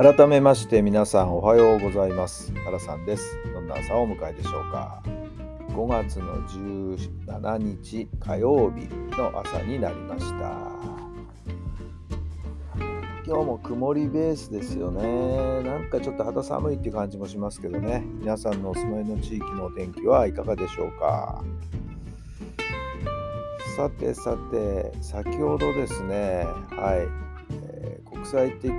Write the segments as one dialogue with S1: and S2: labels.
S1: 改めまして皆さんおはようございます。原さんです。どんな朝をお迎えでしょうか。5月の17日火曜日の朝になりました。今日も曇りベースですよね。なんかちょっと肌寒いって感じもしますけどね。皆さんのお住まいの地域のお天気はいかがでしょうか。さてさて先ほどですねはい。国際的フ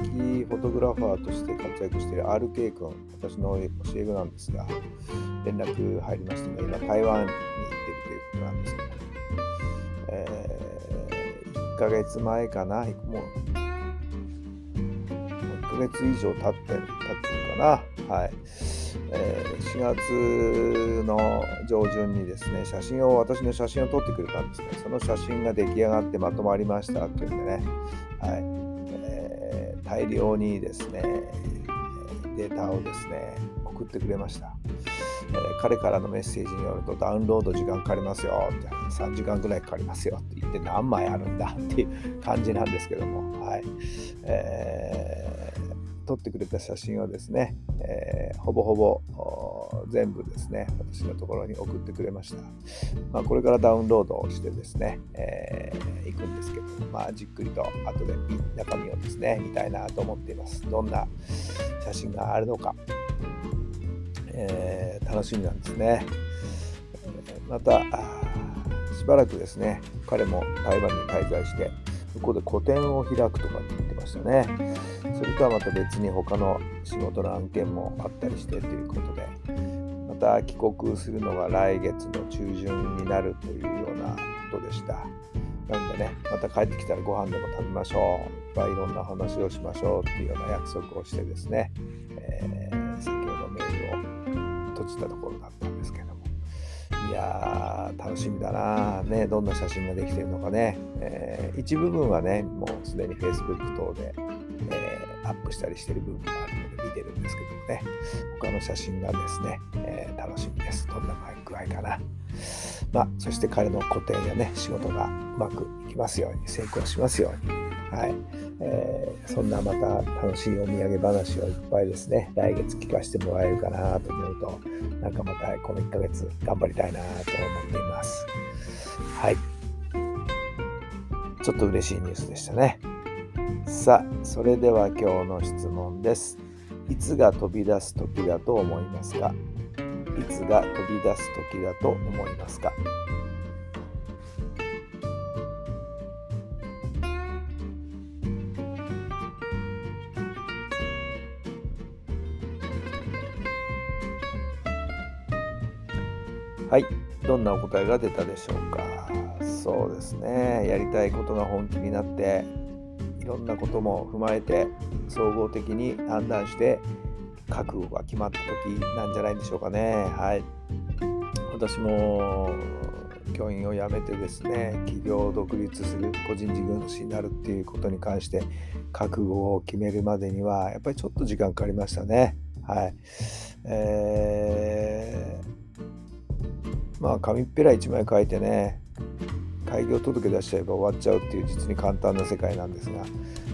S1: ォトグラファーとして活躍している RK 君、私の教え子なんですが、連絡入りまして今台湾に行ってるということなんですけど、えー、1ヶ月前かな、もう1ヶ月以上経って経ってるかな、はい。えー、4月の上旬にですね、写真を、私の写真を撮ってくれたんですね。その写真が出来上がってまとまりましたっていうんでね、はい。大量にですねデータをですね送ってくれました、えー、彼からのメッセージによるとダウンロード時間かかりますよって3時間ぐらいかかりますよって言って何枚あるんだっていう感じなんですけどもはい、えー、撮ってくれた写真をですね、えー、ほぼほぼ全部ですね私のところに送ってくれました、まあ、これからダウンロードをしてですね、えー、行くんですけど、まあ、じっくりと後で中身をですね見たいなと思っています。どんな写真があるのか、えー、楽しみなんですね。またしばらくですね彼も台湾に滞在して向こうで個展を開くとかって言ってましたね。それとはまた別に他の仕事の案件もあったりしてということでまた帰国するのが来月の中旬になるというようなことでした。なんでね、また帰ってきたらご飯でも食べましょう。いっぱいいろんな話をしましょうっていうような約束をしてですね、えー、先ほどメールを閉じたところだったんですけども。いやー、楽しみだなね、どんな写真ができてるのかね。えー、一部分はね、もうすでに Facebook 等で、えー、アップしたりしてる部分があるので見てるんですけどもね、他の写真がですね、えー、しみです。どんな具合かな。まあ、そして彼の個展やね、仕事がうまくいきますように、成功しますように。はい。えー、そんなまた楽しいお土産話をいっぱいですね、来月聞かせてもらえるかなと思うと、なんかまたこの1ヶ月頑張りたいなと思っています。はい。ちょっと嬉しいニュースでしたね。さあ、それでは今日の質問です。いつが飛び出す時だと思いますか？いつが飛び出す時だと思いますか？はい、どんなお答えが出たでしょうか？そうですね、やりたいことが本気になって、いろんなことも踏まえて、総合的に判断して覚悟が決まった時なんじゃないでしょうかね。はい。私も教員を辞めてですね企業を独立する個人事業主になるっていうことに関して覚悟を決めるまでにはやっぱりちょっと時間かかりましたね。はい。えー、まあ紙っぺら1枚書いてね開業届出しちゃえば終わっちゃうっていう実に簡単な世界なんですが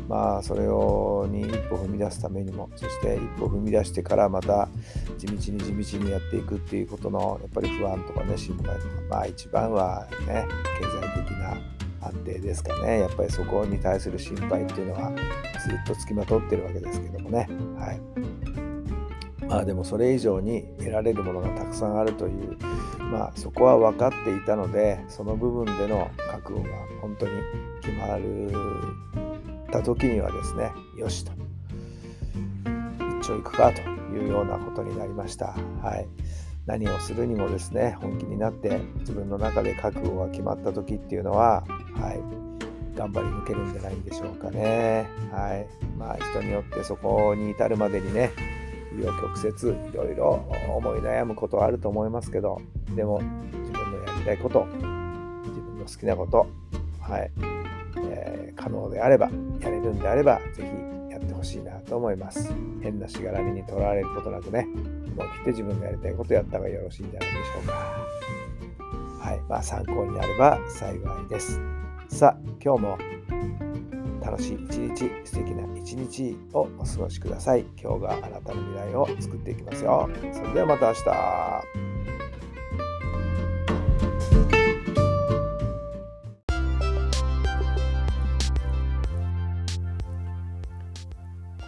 S1: まあそれをに一歩踏み出すためにもそして一歩踏み出してからまた地道に地道にやっていくっていうことのやっぱり不安とかね心配とかまあ一番はね経済的な安定ですかね。やっぱりそこに対する心配っていうのはずっとつきまとってるわけですけどもね。はい。まあでもそれ以上に得られるものがたくさんあるというまあそこは分かっていたのでその部分での覚悟が本当に決まるた時にはですねよしと一丁行くかというようなことになりました。はい、何をするにもですね本気になって自分の中で覚悟が決まった時っていうのは、はい頑張り抜けるんじゃないんでしょうかね。はい。まあ人によってそこに至るまでにね、紆余曲折いろいろ思い悩むことはあると思いますけど、でも自分のやりたいこと、自分の好きなこと、はい、えー、可能であれば、やれるんであれば、ぜひやってほしいなと思います。変なしがらみにとらわれることなくね、思い切って自分のやりたいことやった方がよろしいんじゃないでしょうか。はい、まあ参考になれば幸いです。さあ、今日も楽しい一日、素敵な一日をお過ごしください。今日があなたの未来を作っていきますよ。それではまた明日。